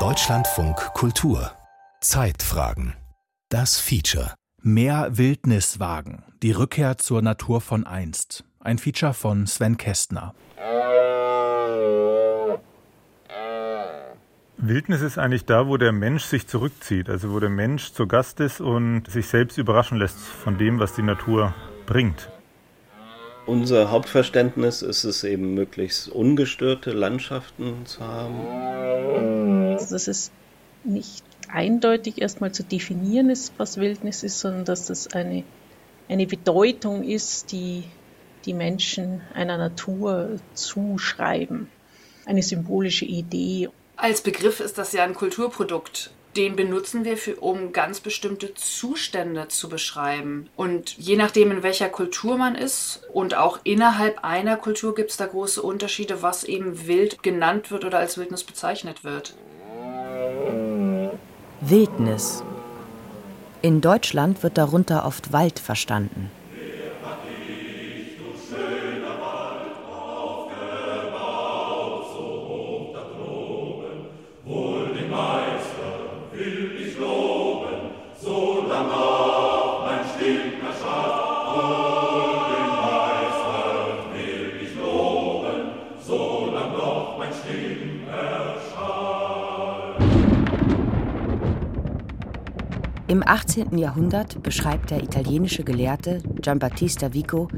Deutschlandfunk Kultur Zeitfragen Das Feature Mehr Wildniswagen. Die Rückkehr zur Natur von einst. Ein Feature von Sven Kästner. Wildnis ist eigentlich da, wo der Mensch sich zurückzieht, also wo der Mensch zu Gast ist und sich selbst überraschen lässt von dem, was die Natur bringt. Unser Hauptverständnis ist es eben, möglichst ungestörte Landschaften zu haben. Also dass es nicht eindeutig erstmal zu definieren ist, was Wildnis ist, sondern dass das eine, eine Bedeutung ist, die die Menschen einer Natur zuschreiben. Eine symbolische Idee. Als Begriff ist das ja ein Kulturprodukt den benutzen wir, für, um ganz bestimmte Zustände zu beschreiben. Und je nachdem, in welcher Kultur man ist und auch innerhalb einer Kultur gibt es da große Unterschiede, was eben wild genannt wird oder als Wildnis bezeichnet wird. Wildnis. In Deutschland wird darunter oft Wald verstanden. 18. Jahrhundert beschreibt der italienische Gelehrte Giambattista Vico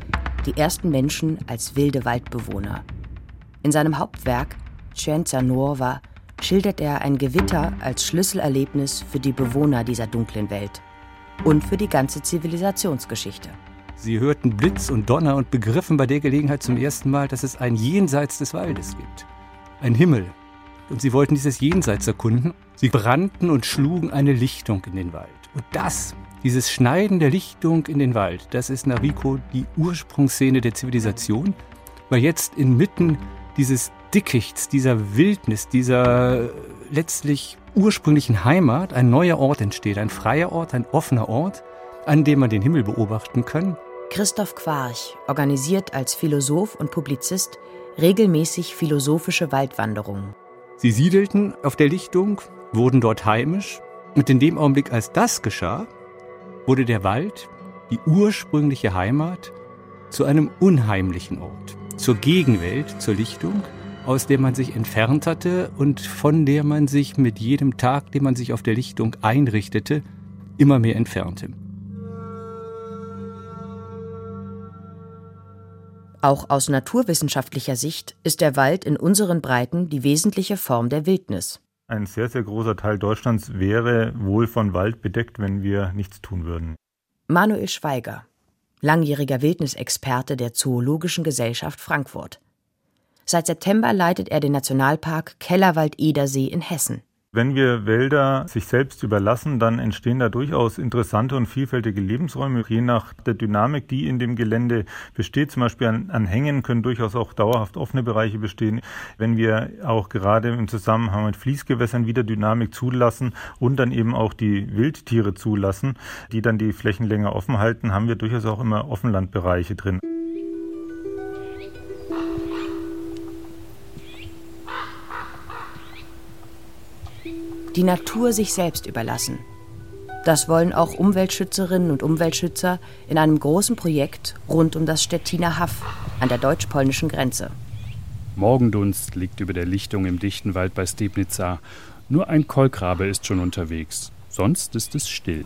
die ersten Menschen als wilde Waldbewohner. In seinem Hauptwerk Scienza Nuova schildert er ein Gewitter als Schlüsselerlebnis für die Bewohner dieser dunklen Welt und für die ganze Zivilisationsgeschichte. Sie hörten Blitz und Donner und begriffen bei der Gelegenheit zum ersten Mal, dass es ein Jenseits des Waldes gibt. Ein Himmel. Und sie wollten dieses Jenseits erkunden. Sie brannten und schlugen eine Lichtung in den Wald. Und das, dieses Schneiden der Lichtung in den Wald, das ist nach Rico die Ursprungsszene der Zivilisation, weil jetzt inmitten dieses Dickichts, dieser Wildnis, dieser letztlich ursprünglichen Heimat ein neuer Ort entsteht, ein freier Ort, ein offener Ort, an dem man den Himmel beobachten kann. Christoph Quarch organisiert als Philosoph und Publizist regelmäßig philosophische Waldwanderungen. Sie siedelten auf der Lichtung, wurden dort heimisch, und in dem Augenblick, als das geschah, wurde der Wald, die ursprüngliche Heimat, zu einem unheimlichen Ort, zur Gegenwelt, zur Lichtung, aus der man sich entfernt hatte und von der man sich mit jedem Tag, den man sich auf der Lichtung einrichtete, immer mehr entfernte. Auch aus naturwissenschaftlicher Sicht ist der Wald in unseren Breiten die wesentliche Form der Wildnis. Ein sehr, sehr großer Teil Deutschlands wäre wohl von Wald bedeckt, wenn wir nichts tun würden. Manuel Schweiger, langjähriger Wildnisexperte der Zoologischen Gesellschaft Frankfurt. Seit September leitet er den Nationalpark Kellerwald-Edersee in Hessen. Wenn wir Wälder sich selbst überlassen, dann entstehen da durchaus interessante und vielfältige Lebensräume, je nach der Dynamik, die in dem Gelände besteht. Zum Beispiel an, an Hängen können durchaus auch dauerhaft offene Bereiche bestehen. Wenn wir auch gerade im Zusammenhang mit Fließgewässern wieder Dynamik zulassen und dann eben auch die Wildtiere zulassen, die dann die Flächen länger offen halten, haben wir durchaus auch immer Offenlandbereiche drin. Die Natur sich selbst überlassen. Das wollen auch Umweltschützerinnen und Umweltschützer in einem großen Projekt rund um das Stettiner Haff an der deutsch-polnischen Grenze. Morgendunst liegt über der Lichtung im dichten Wald bei Stebnica. Nur ein Kolkrabe ist schon unterwegs. Sonst ist es still.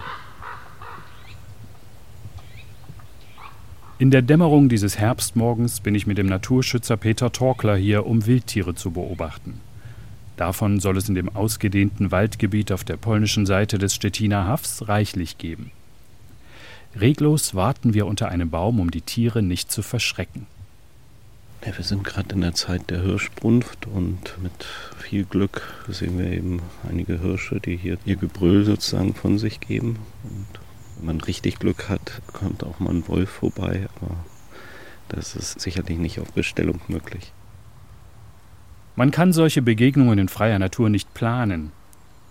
In der Dämmerung dieses Herbstmorgens bin ich mit dem Naturschützer Peter Torkler hier, um Wildtiere zu beobachten. Davon soll es in dem ausgedehnten Waldgebiet auf der polnischen Seite des Stettiner Hafs reichlich geben. Reglos warten wir unter einem Baum, um die Tiere nicht zu verschrecken. Ja, wir sind gerade in der Zeit der Hirschbrunft und mit viel Glück sehen wir eben einige Hirsche, die hier ihr Gebrüll sozusagen von sich geben. Und wenn man richtig Glück hat, kommt auch mal ein Wolf vorbei, aber das ist sicherlich nicht auf Bestellung möglich. Man kann solche Begegnungen in freier Natur nicht planen.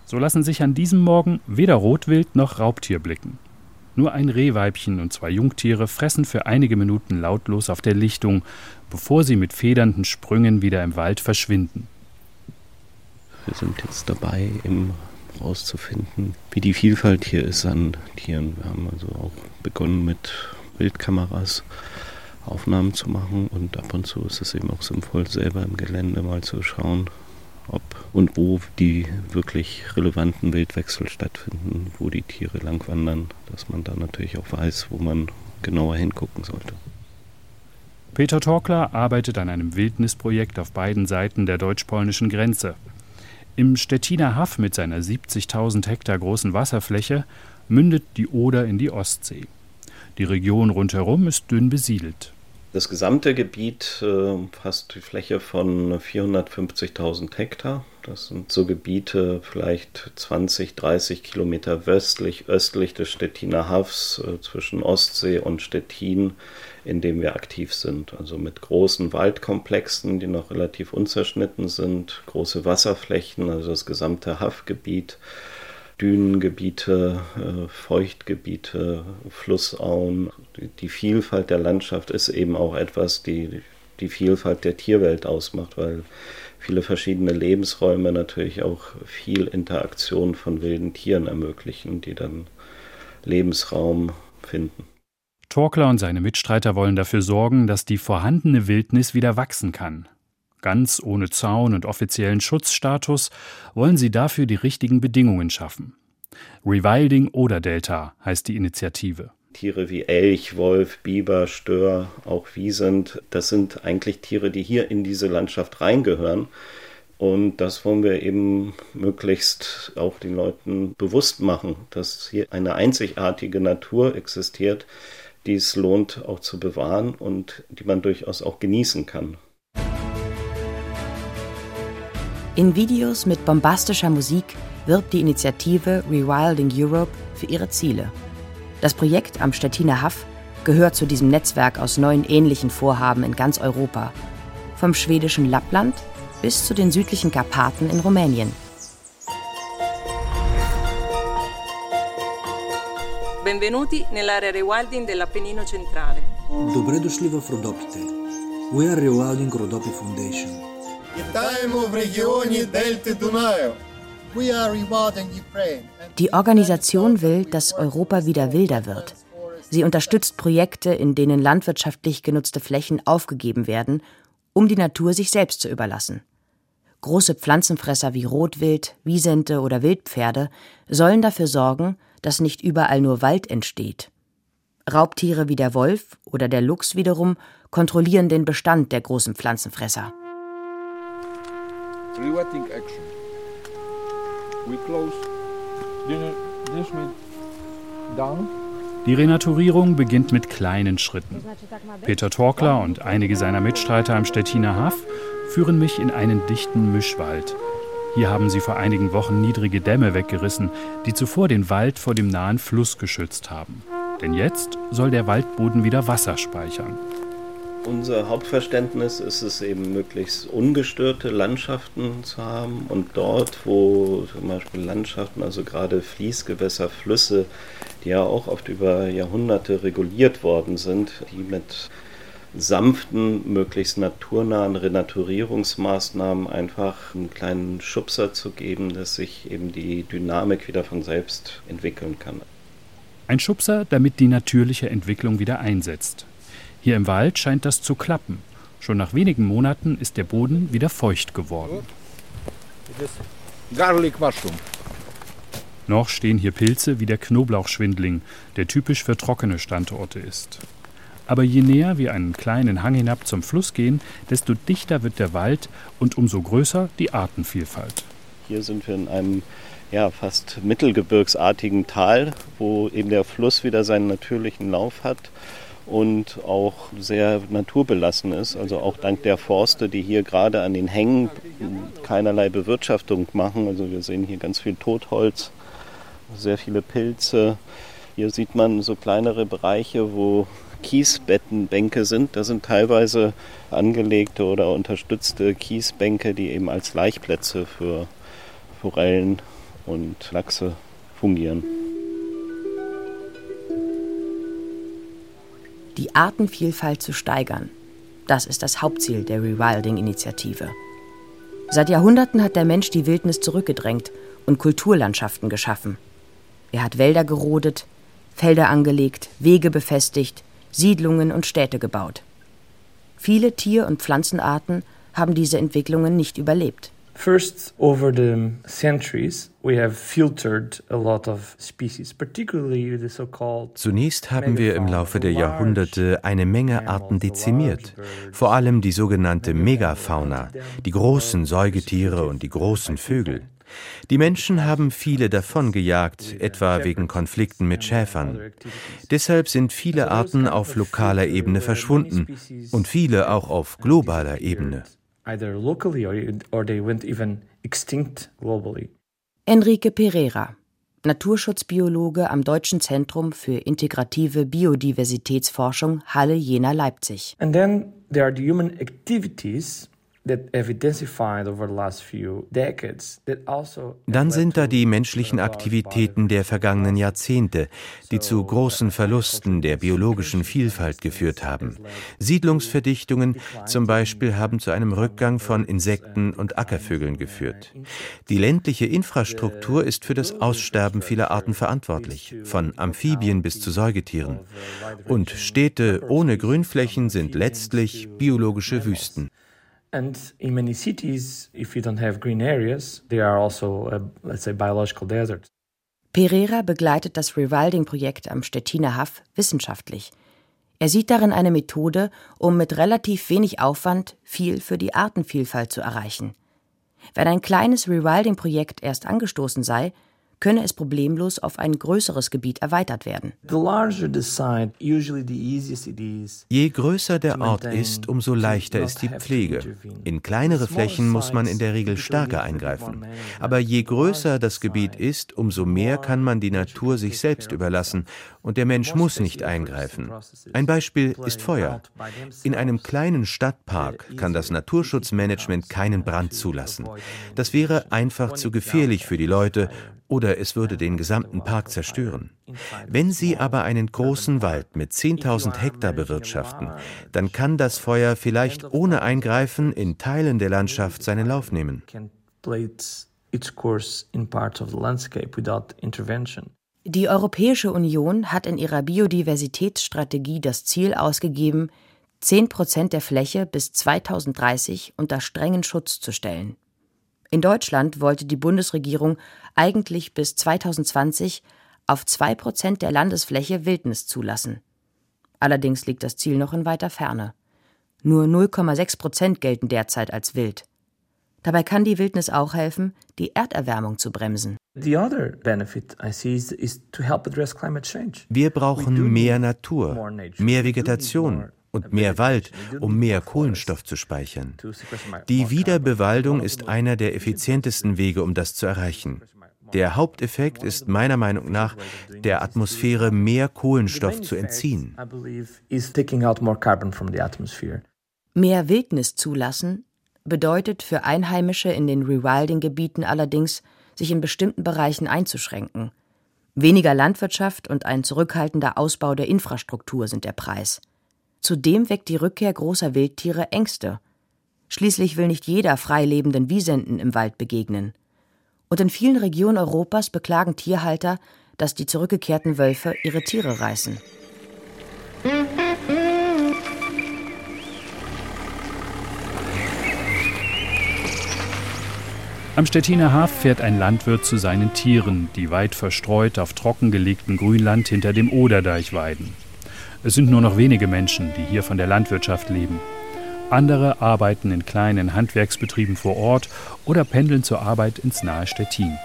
So lassen sich an diesem Morgen weder Rotwild noch Raubtier blicken. Nur ein Rehweibchen und zwei Jungtiere fressen für einige Minuten lautlos auf der Lichtung, bevor sie mit federnden Sprüngen wieder im Wald verschwinden. wir sind jetzt dabei, herauszufinden, wie die Vielfalt hier ist an Tieren. Wir haben also auch begonnen mit Bildkameras Aufnahmen zu machen und ab und zu ist es eben auch sinnvoll, selber im Gelände mal zu schauen, ob und wo die wirklich relevanten Wildwechsel stattfinden, wo die Tiere langwandern, dass man da natürlich auch weiß, wo man genauer hingucken sollte. Peter Torkler arbeitet an einem Wildnisprojekt auf beiden Seiten der deutsch-polnischen Grenze. Im Stettiner Haff mit seiner 70.000 Hektar großen Wasserfläche mündet die Oder in die Ostsee. Die Region rundherum ist dünn besiedelt. Das gesamte Gebiet äh, fasst die Fläche von 450.000 Hektar. Das sind so Gebiete vielleicht 20, 30 Kilometer westlich, östlich des Stettiner Hafs äh, zwischen Ostsee und Stettin, in dem wir aktiv sind. Also mit großen Waldkomplexen, die noch relativ unzerschnitten sind, große Wasserflächen, also das gesamte Haffgebiet. Dünengebiete, äh, Feuchtgebiete, Flussauen. Die Vielfalt der Landschaft ist eben auch etwas, die die Vielfalt der Tierwelt ausmacht, weil viele verschiedene Lebensräume natürlich auch viel Interaktion von wilden Tieren ermöglichen, die dann Lebensraum finden. Torkler und seine Mitstreiter wollen dafür sorgen, dass die vorhandene Wildnis wieder wachsen kann. Ganz ohne Zaun und offiziellen Schutzstatus wollen sie dafür die richtigen Bedingungen schaffen. Rewilding oder Delta heißt die Initiative. Tiere wie Elch, Wolf, Biber, Stör, auch Wiesent, das sind eigentlich Tiere, die hier in diese Landschaft reingehören. Und das wollen wir eben möglichst auch den Leuten bewusst machen, dass hier eine einzigartige Natur existiert, die es lohnt auch zu bewahren und die man durchaus auch genießen kann. In Videos mit bombastischer Musik wirbt die Initiative Rewilding Europe für ihre Ziele. Das Projekt am Stettiner Haff gehört zu diesem Netzwerk aus neun ähnlichen Vorhaben in ganz Europa. Vom schwedischen Lappland bis zu den südlichen Karpaten in Rumänien. Benvenuti nell'area rewilding dell'Appennino centrale. Dobrodošli v Frodopite. We are Rewilding Rodopi Foundation. Die Organisation will, dass Europa wieder wilder wird. Sie unterstützt Projekte, in denen landwirtschaftlich genutzte Flächen aufgegeben werden, um die Natur sich selbst zu überlassen. Große Pflanzenfresser wie Rotwild, Wiesente oder Wildpferde sollen dafür sorgen, dass nicht überall nur Wald entsteht. Raubtiere wie der Wolf oder der Luchs wiederum kontrollieren den Bestand der großen Pflanzenfresser. Rewetting action. We close this down. Die Renaturierung beginnt mit kleinen Schritten. Peter Torkler und einige seiner Mitstreiter im Stettiner Haff führen mich in einen dichten Mischwald. Hier haben sie vor einigen Wochen niedrige Dämme weggerissen, die zuvor den Wald vor dem nahen Fluss geschützt haben. Denn jetzt soll der Waldboden wieder Wasser speichern. Unser Hauptverständnis ist es eben, möglichst ungestörte Landschaften zu haben und dort, wo zum Beispiel Landschaften, also gerade Fließgewässer, Flüsse, die ja auch oft über Jahrhunderte reguliert worden sind, die mit sanften, möglichst naturnahen Renaturierungsmaßnahmen einfach einen kleinen Schubser zu geben, dass sich eben die Dynamik wieder von selbst entwickeln kann. Ein Schubser, damit die natürliche Entwicklung wieder einsetzt. Hier im Wald scheint das zu klappen. Schon nach wenigen Monaten ist der Boden wieder feucht geworden. Noch stehen hier Pilze wie der Knoblauchschwindling, der typisch für trockene Standorte ist. Aber je näher wir einen kleinen Hang hinab zum Fluss gehen, desto dichter wird der Wald und umso größer die Artenvielfalt. Hier sind wir in einem ja, fast mittelgebirgsartigen Tal, wo eben der Fluss wieder seinen natürlichen Lauf hat und auch sehr naturbelassen ist. Also auch dank der Forste, die hier gerade an den Hängen keinerlei Bewirtschaftung machen. Also wir sehen hier ganz viel Totholz, sehr viele Pilze. Hier sieht man so kleinere Bereiche, wo Kiesbettenbänke sind. Das sind teilweise angelegte oder unterstützte Kiesbänke, die eben als Laichplätze für Forellen und Lachse fungieren. Die Artenvielfalt zu steigern. Das ist das Hauptziel der Rewilding-Initiative. Seit Jahrhunderten hat der Mensch die Wildnis zurückgedrängt und Kulturlandschaften geschaffen. Er hat Wälder gerodet, Felder angelegt, Wege befestigt, Siedlungen und Städte gebaut. Viele Tier- und Pflanzenarten haben diese Entwicklungen nicht überlebt. First, over the centuries, we have filtered a lot of species, particularly the so-called. Zunächst haben wir im Laufe der Jahrhunderte eine Menge Arten dezimiert, vor allem die sogenannte Megafauna, die großen Säugetiere und die großen Vögel. Die Menschen haben viele davon gejagt, etwa wegen Konflikten mit Schäfern. Deshalb sind viele Arten auf lokaler Ebene verschwunden und viele auch auf globaler Ebene either locally or, or they went even extinct globally. Enrique Pereira, Naturschutzbiologe am Deutschen Zentrum für integrative Biodiversitätsforschung Halle Jena Leipzig. And then there are the human activities Dann sind da die menschlichen Aktivitäten der vergangenen Jahrzehnte, die zu großen Verlusten der biologischen Vielfalt geführt haben. Siedlungsverdichtungen zum Beispiel haben zu einem Rückgang von Insekten und Ackervögeln geführt. Die ländliche Infrastruktur ist für das Aussterben vieler Arten verantwortlich, von Amphibien bis zu Säugetieren. Und Städte ohne Grünflächen sind letztlich biologische Wüsten. And in many cities, if you don't have green areas, they are also, uh, let's say, biological deserts. Pereira begleitet das Rewilding-Projekt am Stettiner Haff wissenschaftlich. Er sieht darin eine Methode, um mit relativ wenig Aufwand viel für die Artenvielfalt zu erreichen. Wenn ein kleines Rewilding-Projekt erst angestoßen sei, könne es problemlos auf ein größeres Gebiet erweitert werden. Je größer der Ort ist, umso leichter ist die Pflege. In kleinere Flächen muss man in der Regel stärker eingreifen. Aber je größer das Gebiet ist, umso mehr kann man die Natur sich selbst überlassen und der Mensch muss nicht eingreifen. Ein Beispiel ist Feuer. In einem kleinen Stadtpark kann das Naturschutzmanagement keinen Brand zulassen. Das wäre einfach zu gefährlich für die Leute oder es würde den gesamten Park zerstören. Wenn Sie aber einen großen Wald mit 10.000 Hektar bewirtschaften, dann kann das Feuer vielleicht ohne Eingreifen in Teilen der Landschaft seinen Lauf nehmen. Die Europäische Union hat in ihrer Biodiversitätsstrategie das Ziel ausgegeben, 10 Prozent der Fläche bis 2030 unter strengen Schutz zu stellen. In Deutschland wollte die Bundesregierung eigentlich bis 2020 auf 2 Prozent der Landesfläche Wildnis zulassen. Allerdings liegt das Ziel noch in weiter Ferne. Nur 0,6 Prozent gelten derzeit als wild. Dabei kann die Wildnis auch helfen, die Erderwärmung zu bremsen. Wir brauchen mehr Natur, mehr Vegetation, und mehr Wald, um mehr Kohlenstoff zu speichern. Die Wiederbewaldung ist einer der effizientesten Wege, um das zu erreichen. Der Haupteffekt ist meiner Meinung nach, der Atmosphäre mehr Kohlenstoff zu entziehen. Mehr Wildnis zulassen bedeutet für Einheimische in den Rewilding-Gebieten allerdings, sich in bestimmten Bereichen einzuschränken. Weniger Landwirtschaft und ein zurückhaltender Ausbau der Infrastruktur sind der Preis. Zudem weckt die Rückkehr großer Wildtiere Ängste. Schließlich will nicht jeder frei lebenden Wiesenten im Wald begegnen. Und in vielen Regionen Europas beklagen Tierhalter, dass die zurückgekehrten Wölfe ihre Tiere reißen. Am Stettiner Haf fährt ein Landwirt zu seinen Tieren, die weit verstreut auf trockengelegtem Grünland hinter dem Oderdeich weiden. Es sind nur noch wenige Menschen, die hier von der Landwirtschaft leben. Andere arbeiten in kleinen Handwerksbetrieben vor Ort oder pendeln zur Arbeit ins nahe Stettin.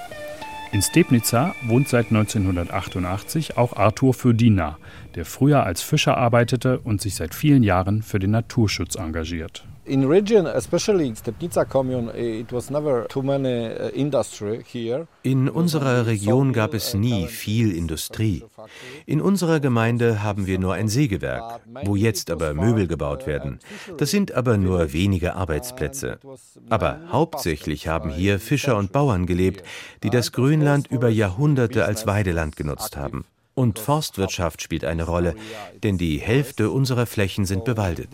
In Stepnica wohnt seit 1988 auch Arthur Födina, der früher als Fischer arbeitete und sich seit vielen Jahren für den Naturschutz engagiert. In region, especially Stepnica commune, it was never too many uh, industry here. In unserer Region gab es nie viel Industrie. In unserer Gemeinde haben wir nur ein Sägewerk, wo jetzt aber Möbel gebaut werden. Das sind aber nur wenige Arbeitsplätze. Aber hauptsächlich haben hier Fischer und Bauern gelebt, die das Grünland über Jahrhunderte als Weideland genutzt haben. Und Forstwirtschaft spielt eine Rolle, denn die Hälfte unserer Flächen sind bewaldet.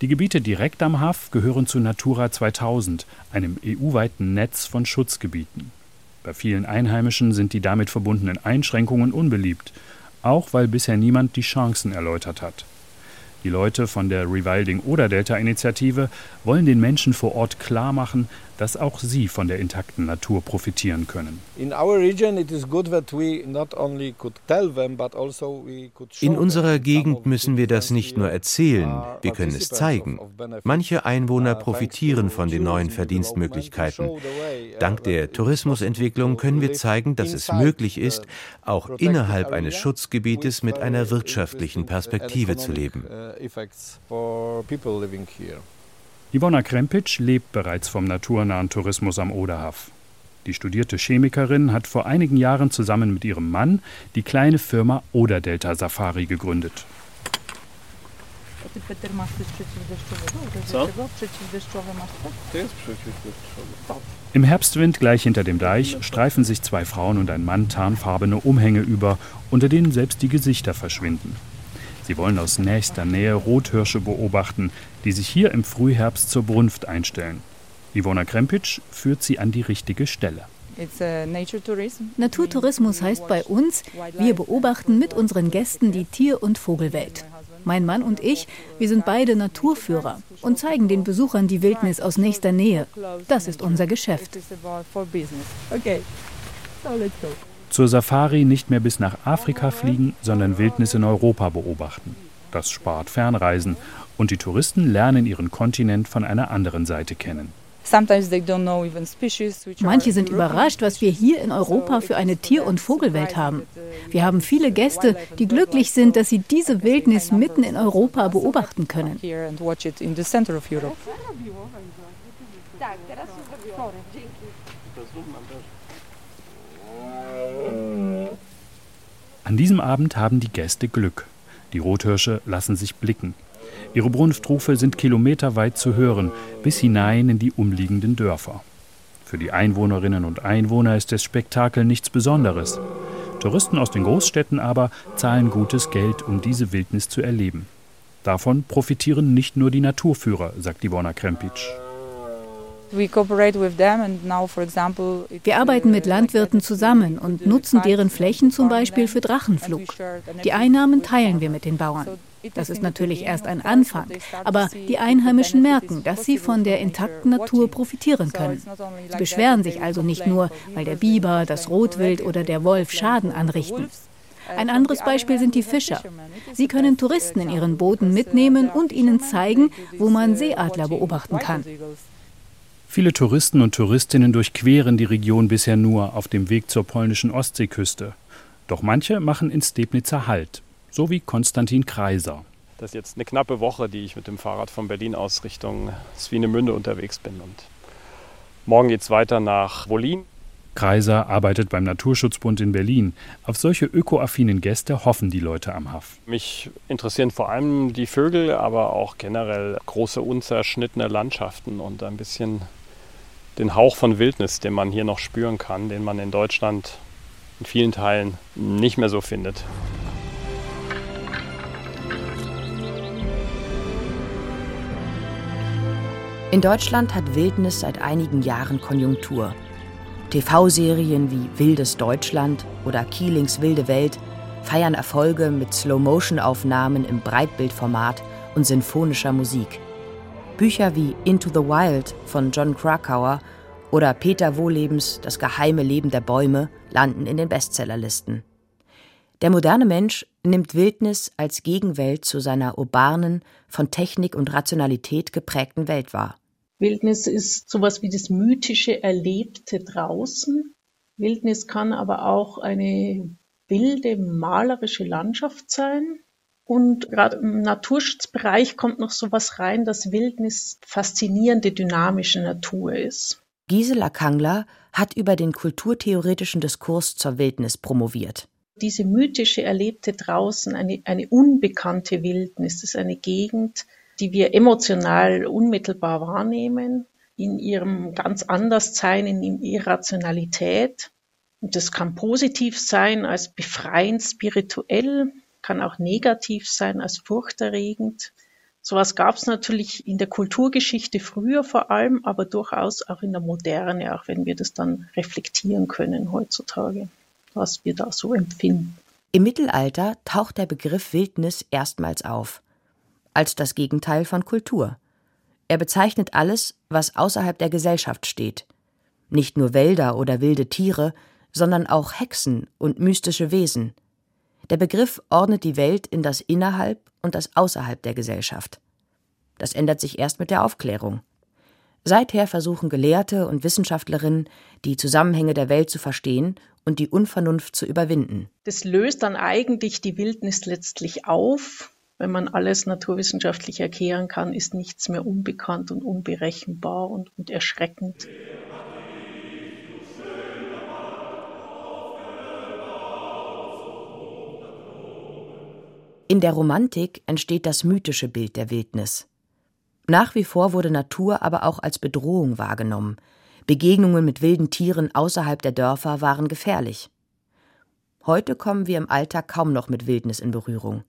Die Gebiete direkt am Haff gehören zu Natura 2000, einem EU-weiten Netz von Schutzgebieten. Bei vielen Einheimischen sind die damit verbundenen Einschränkungen unbeliebt, auch weil bisher niemand die Chancen erläutert hat. Die Leute von der Rewilding-Oder-Delta-Initiative wollen den Menschen vor Ort klarmachen, dass auch sie von der intakten Natur profitieren können. Also In unserer Gegend müssen wir das nicht nur erzählen, uh, wir können es zeigen. Manche Einwohner uh, profitieren von den neuen Verdienstmöglichkeiten. Dank der Tourismusentwicklung können wir zeigen, dass es möglich ist, auch innerhalb eines Schutzgebietes mit einer wirtschaftlichen Perspektive zu leben. Uh, Ivona Krempic lebt bereits vom naturnahen Tourismus am Oderhaff. Die studierte Chemikerin hat vor einigen Jahren zusammen mit ihrem Mann die kleine Firma Oderdelta Safari gegründet. So? Im Herbstwind gleich hinter dem Deich streifen sich zwei Frauen und ein Mann tarnfarbene Umhänge über, unter denen selbst die Gesichter verschwinden. Sie wollen aus nächster Nähe Rothirsche beobachten, die sich hier im Frühherbst zur Brunft einstellen. Ivona Krempic führt sie an die richtige Stelle. Naturtourismus heißt bei uns, wir beobachten mit unseren Gästen die Tier- und Vogelwelt. Mein Mann und ich, wir sind beide Naturführer und zeigen den Besuchern die Wildnis aus nächster Nähe. Das ist unser Geschäft. Okay. So, let's go zur Safari nicht mehr bis nach Afrika fliegen, sondern Wildnis in Europa beobachten. Das spart Fernreisen und die Touristen lernen ihren Kontinent von einer anderen Seite kennen. Manche sind überrascht, was wir hier in Europa für eine Tier- und Vogelwelt haben. Wir haben viele Gäste, die glücklich sind, dass sie diese Wildnis mitten in Europa beobachten können. An diesem Abend haben die Gäste Glück. Die Rothirsche lassen sich blicken. Ihre Brunftrufe sind kilometerweit zu hören, bis hinein in die umliegenden Dörfer. Für die Einwohnerinnen und Einwohner ist das Spektakel nichts Besonderes. Touristen aus den Großstädten aber zahlen gutes Geld, um diese Wildnis zu erleben. Davon profitieren nicht nur die Naturführer, sagt Ivona Krempic. Wir arbeiten mit Landwirten zusammen und nutzen deren Flächen zum Beispiel für Drachenflug. Die Einnahmen teilen wir mit den Bauern. Das ist natürlich erst ein Anfang, aber die Einheimischen merken, dass sie von der intakten Natur profitieren können. Sie beschweren sich also nicht nur, weil der Biber, das Rotwild oder der Wolf Schaden anrichten. Ein anderes Beispiel sind die Fischer. Sie können Touristen in ihren Booten mitnehmen und ihnen zeigen, wo man Seeadler beobachten kann. Viele Touristen und Touristinnen durchqueren die Region bisher nur auf dem Weg zur polnischen Ostseeküste. Doch manche machen in Stebnitzer Halt, so wie Konstantin Kreiser. Das ist jetzt eine knappe Woche, die ich mit dem Fahrrad von Berlin aus Richtung Swinemünde unterwegs bin. Und morgen geht es weiter nach Wolin. Kreiser arbeitet beim Naturschutzbund in Berlin. Auf solche ökoaffinen Gäste hoffen die Leute am Haff. Mich interessieren vor allem die Vögel, aber auch generell große unzerschnittene Landschaften und ein bisschen den Hauch von Wildnis, den man hier noch spüren kann, den man in Deutschland in vielen Teilen nicht mehr so findet. In Deutschland hat Wildnis seit einigen Jahren Konjunktur. TV-Serien wie Wildes Deutschland oder Kielings Wilde Welt feiern Erfolge mit Slow-Motion-Aufnahmen im Breitbildformat und sinfonischer Musik. Bücher wie Into the Wild von John Krakauer oder Peter Wohlebens Das geheime Leben der Bäume landen in den Bestsellerlisten. Der moderne Mensch nimmt Wildnis als Gegenwelt zu seiner urbanen, von Technik und Rationalität geprägten Welt wahr. Wildnis ist sowas wie das mythische Erlebte draußen. Wildnis kann aber auch eine wilde, malerische Landschaft sein. Und gerade im Naturschutzbereich kommt noch sowas rein, dass Wildnis faszinierende, dynamische Natur ist. Gisela Kangler hat über den kulturtheoretischen Diskurs zur Wildnis promoviert. Diese mythische Erlebte draußen, eine, eine unbekannte Wildnis, das ist eine Gegend, die wir emotional unmittelbar wahrnehmen, in ihrem ganz Anderssein, in ihrer Rationalität. Und das kann positiv sein als befreiend spirituell, kann auch negativ sein als furchterregend. Sowas gab es natürlich in der Kulturgeschichte früher vor allem, aber durchaus auch in der Moderne, auch wenn wir das dann reflektieren können heutzutage, was wir da so empfinden. Im Mittelalter taucht der Begriff Wildnis erstmals auf, als das Gegenteil von Kultur. Er bezeichnet alles, was außerhalb der Gesellschaft steht. Nicht nur Wälder oder wilde Tiere, sondern auch Hexen und mystische Wesen. Der Begriff ordnet die Welt in das Innerhalb und das Außerhalb der Gesellschaft. Das ändert sich erst mit der Aufklärung. Seither versuchen Gelehrte und Wissenschaftlerinnen, die Zusammenhänge der Welt zu verstehen und die Unvernunft zu überwinden. Das löst dann eigentlich die Wildnis letztlich auf. Wenn man alles naturwissenschaftlich erklären kann, ist nichts mehr unbekannt und unberechenbar und, und erschreckend. In der Romantik entsteht das mythische Bild der Wildnis. Nach wie vor wurde Natur aber auch als Bedrohung wahrgenommen. Begegnungen mit wilden Tieren außerhalb der Dörfer waren gefährlich. Heute kommen wir im Alltag kaum noch mit Wildnis in Berührung.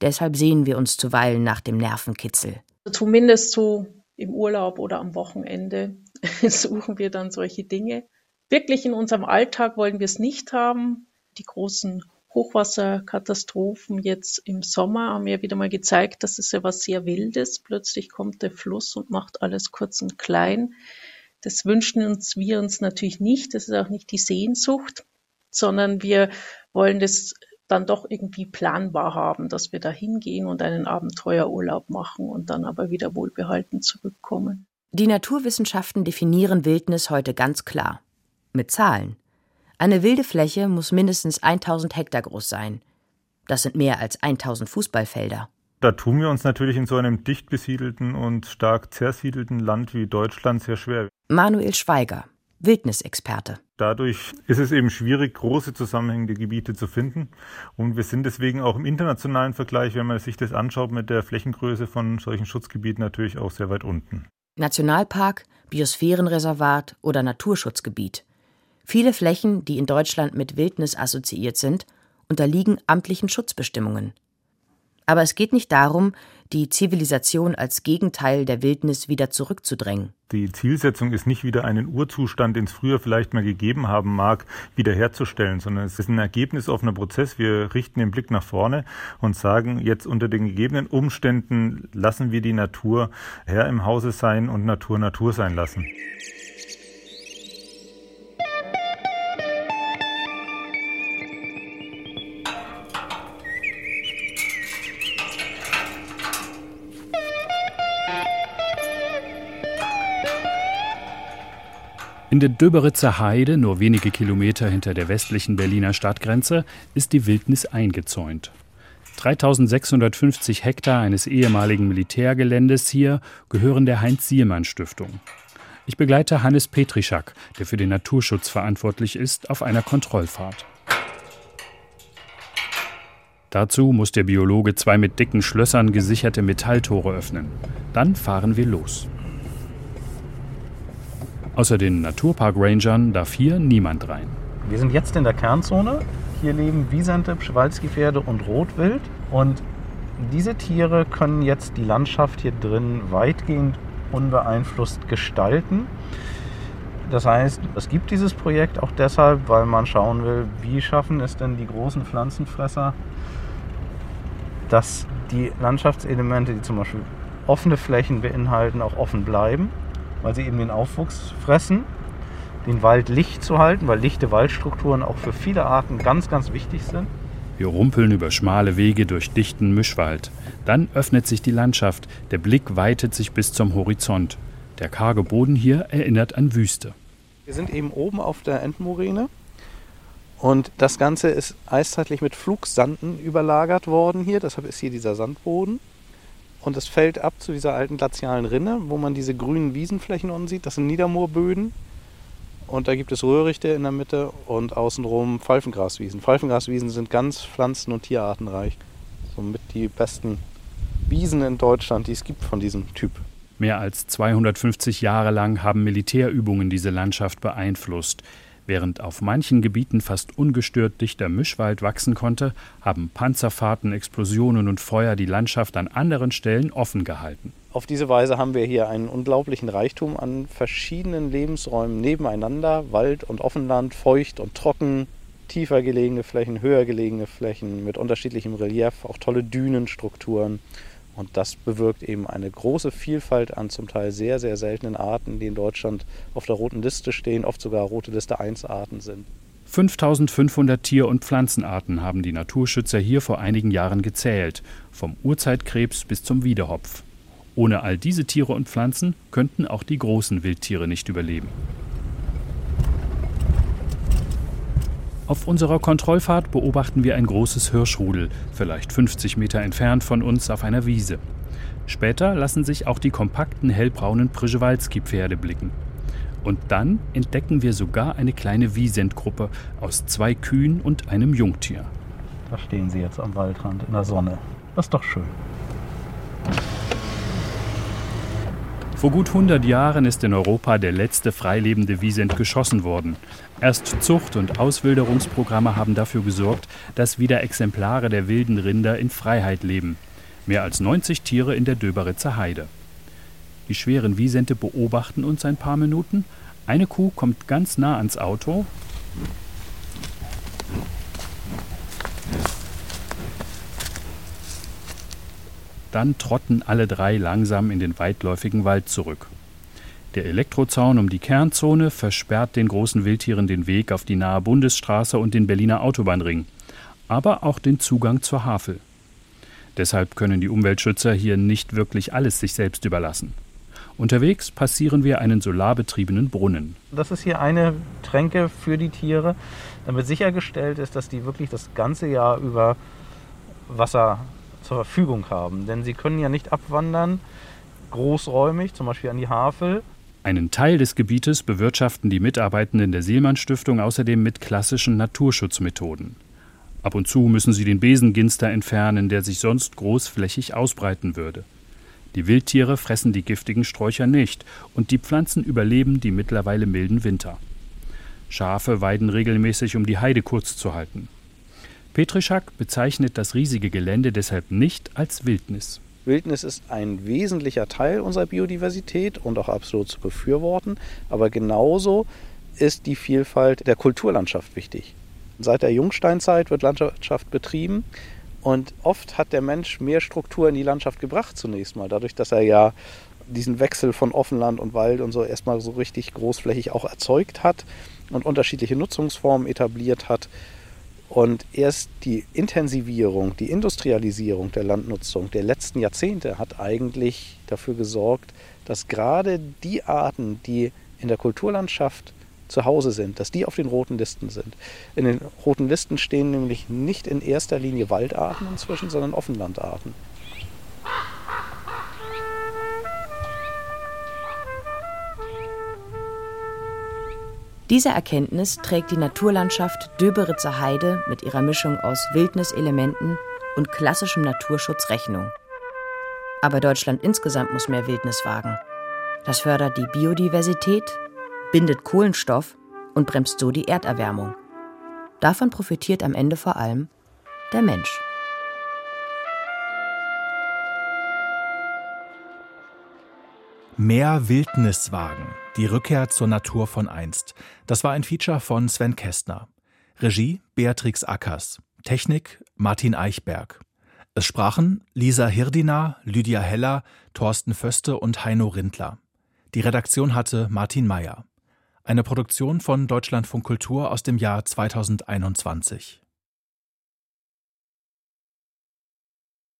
Deshalb sehen wir uns zuweilen nach dem Nervenkitzel. Zumindest so im Urlaub oder am Wochenende suchen wir dann solche Dinge. Wirklich in unserem Alltag wollen wir es nicht haben. Die großen Hochwasserkatastrophen jetzt im Sommer haben ja wieder mal gezeigt, dass es ja was sehr Wildes. Plötzlich kommt der Fluss und macht alles kurz und klein. Das wünschen uns wir uns natürlich nicht. Das ist auch nicht die Sehnsucht, sondern wir wollen das dann doch irgendwie planbar haben, dass wir da hingehen und einen Abenteuerurlaub machen und dann aber wieder wohlbehalten zurückkommen. Die Naturwissenschaften definieren Wildnis heute ganz klar. Mit Zahlen. Eine wilde Fläche muss mindestens 1000 Hektar groß sein. Das sind mehr als 1000 Fußballfelder. Da tun wir uns natürlich in so einem dicht besiedelten und stark zersiedelten Land wie Deutschland sehr schwer. Manuel Schweiger, Wildnisexperte. Dadurch ist es eben schwierig, große zusammenhängende Gebiete zu finden. Und wir sind deswegen auch im internationalen Vergleich, wenn man sich das anschaut, mit der Flächengröße von solchen Schutzgebieten natürlich auch sehr weit unten. Nationalpark, Biosphärenreservat oder Naturschutzgebiet. Viele Flächen, die in Deutschland mit Wildnis assoziiert sind, unterliegen amtlichen Schutzbestimmungen. Aber es geht nicht darum, die Zivilisation als Gegenteil der Wildnis wieder zurückzudrängen. Die Zielsetzung ist nicht wieder einen Urzustand, den es früher vielleicht mal gegeben haben mag, wiederherzustellen, sondern es ist ein ergebnisoffener Prozess. Wir richten den Blick nach vorne und sagen, jetzt unter den gegebenen Umständen lassen wir die Natur Herr im Hause sein und Natur Natur sein lassen. In der Döberitzer Heide, nur wenige Kilometer hinter der westlichen Berliner Stadtgrenze, ist die Wildnis eingezäunt. 3650 Hektar eines ehemaligen Militärgeländes hier gehören der Heinz-Siemann-Stiftung. Ich begleite Hannes Petrischak, der für den Naturschutz verantwortlich ist, auf einer Kontrollfahrt. Dazu muss der Biologe zwei mit dicken Schlössern gesicherte Metalltore öffnen. Dann fahren wir los. Außer den Naturpark-Rangern darf hier niemand rein. Wir sind jetzt in der Kernzone. Hier leben Wiesente, Schwalzgefährde und Rotwild. Und diese Tiere können jetzt die Landschaft hier drin weitgehend unbeeinflusst gestalten. Das heißt, es gibt dieses Projekt auch deshalb, weil man schauen will, wie schaffen es denn die großen Pflanzenfresser, dass die Landschaftselemente, die zum Beispiel offene Flächen beinhalten, auch offen bleiben weil sie eben den Aufwuchs fressen, den Wald licht zu halten, weil lichte Waldstrukturen auch für viele Arten ganz, ganz wichtig sind. Wir rumpeln über schmale Wege durch dichten Mischwald. Dann öffnet sich die Landschaft, der Blick weitet sich bis zum Horizont. Der karge Boden hier erinnert an Wüste. Wir sind eben oben auf der Endmoräne und das Ganze ist eiszeitlich mit Flugsanden überlagert worden hier, deshalb ist hier dieser Sandboden. Und es fällt ab zu dieser alten glazialen Rinne, wo man diese grünen Wiesenflächen unten sieht. Das sind Niedermoorböden. Und da gibt es Röhrichte in der Mitte und außenrum Pfeifengraswiesen. Pfeifengraswiesen sind ganz pflanzen- und tierartenreich. Somit die besten Wiesen in Deutschland, die es gibt von diesem Typ. Mehr als 250 Jahre lang haben Militärübungen diese Landschaft beeinflusst. Während auf manchen Gebieten fast ungestört dichter Mischwald wachsen konnte, haben Panzerfahrten, Explosionen und Feuer die Landschaft an anderen Stellen offen gehalten. Auf diese Weise haben wir hier einen unglaublichen Reichtum an verschiedenen Lebensräumen nebeneinander, Wald und Offenland, feucht und trocken, tiefer gelegene Flächen, höher gelegene Flächen mit unterschiedlichem Relief, auch tolle Dünenstrukturen. Und das bewirkt eben eine große Vielfalt an zum Teil sehr, sehr seltenen Arten, die in Deutschland auf der roten Liste stehen, oft sogar rote Liste 1 Arten sind. 5500 Tier- und Pflanzenarten haben die Naturschützer hier vor einigen Jahren gezählt, vom Urzeitkrebs bis zum Wiedehopf. Ohne all diese Tiere und Pflanzen könnten auch die großen Wildtiere nicht überleben. Auf unserer Kontrollfahrt beobachten wir ein großes Hirschrudel, vielleicht 50 Meter entfernt von uns auf einer Wiese. Später lassen sich auch die kompakten hellbraunen Przewalski-Pferde blicken. Und dann entdecken wir sogar eine kleine Wiesentgruppe aus zwei Kühen und einem Jungtier. Da stehen sie jetzt am Waldrand in der Sonne. Das ist doch schön. Vor gut 100 Jahren ist in Europa der letzte freilebende Wiesent geschossen worden. Erst Zucht- und Auswilderungsprogramme haben dafür gesorgt, dass wieder Exemplare der wilden Rinder in Freiheit leben. Mehr als 90 Tiere in der Döberitzer Heide. Die schweren Wiesente beobachten uns ein paar Minuten. Eine Kuh kommt ganz nah ans Auto. Dann trotten alle drei langsam in den weitläufigen Wald zurück. Der Elektrozaun um die Kernzone versperrt den großen Wildtieren den Weg auf die nahe Bundesstraße und den Berliner Autobahnring, aber auch den Zugang zur Havel. Deshalb können die Umweltschützer hier nicht wirklich alles sich selbst überlassen. Unterwegs passieren wir einen solarbetriebenen Brunnen. Das ist hier eine Tränke für die Tiere, damit sichergestellt ist, dass die wirklich das ganze Jahr über Wasser zur Verfügung haben. Denn sie können ja nicht abwandern, großräumig, zum Beispiel an die Havel. Einen Teil des Gebietes bewirtschaften die Mitarbeitenden der Seelmann Stiftung außerdem mit klassischen Naturschutzmethoden. Ab und zu müssen sie den Besenginster entfernen, der sich sonst großflächig ausbreiten würde. Die Wildtiere fressen die giftigen Sträucher nicht und die Pflanzen überleben die mittlerweile milden Winter. Schafe weiden regelmäßig, um die Heide kurz zu halten. Petrischak bezeichnet das riesige Gelände deshalb nicht als Wildnis. Wildnis ist ein wesentlicher Teil unserer Biodiversität und auch absolut zu befürworten. Aber genauso ist die Vielfalt der Kulturlandschaft wichtig. Seit der Jungsteinzeit wird Landschaft betrieben und oft hat der Mensch mehr Struktur in die Landschaft gebracht zunächst mal, dadurch, dass er ja diesen Wechsel von Offenland und Wald und so erstmal so richtig großflächig auch erzeugt hat und unterschiedliche Nutzungsformen etabliert hat. Und erst die Intensivierung, die Industrialisierung der Landnutzung der letzten Jahrzehnte hat eigentlich dafür gesorgt, dass gerade die Arten, die in der Kulturlandschaft zu Hause sind, dass die auf den roten Listen sind. In den roten Listen stehen nämlich nicht in erster Linie Waldarten inzwischen, sondern Offenlandarten. Diese Erkenntnis trägt die Naturlandschaft Döberitzer Heide mit ihrer Mischung aus Wildniselementen und klassischem Naturschutz Rechnung. Aber Deutschland insgesamt muss mehr Wildnis wagen. Das fördert die Biodiversität, bindet Kohlenstoff und bremst so die Erderwärmung. Davon profitiert am Ende vor allem der Mensch. Mehr Wildnis wagen. Die Rückkehr zur Natur von einst. Das war ein Feature von Sven Kästner. Regie Beatrix Ackers. Technik Martin Eichberg. Es sprachen Lisa Hirdina, Lydia Heller, Thorsten Föste und Heino Rindler. Die Redaktion hatte Martin Meyer. Eine Produktion von Deutschlandfunk Kultur aus dem Jahr 2021.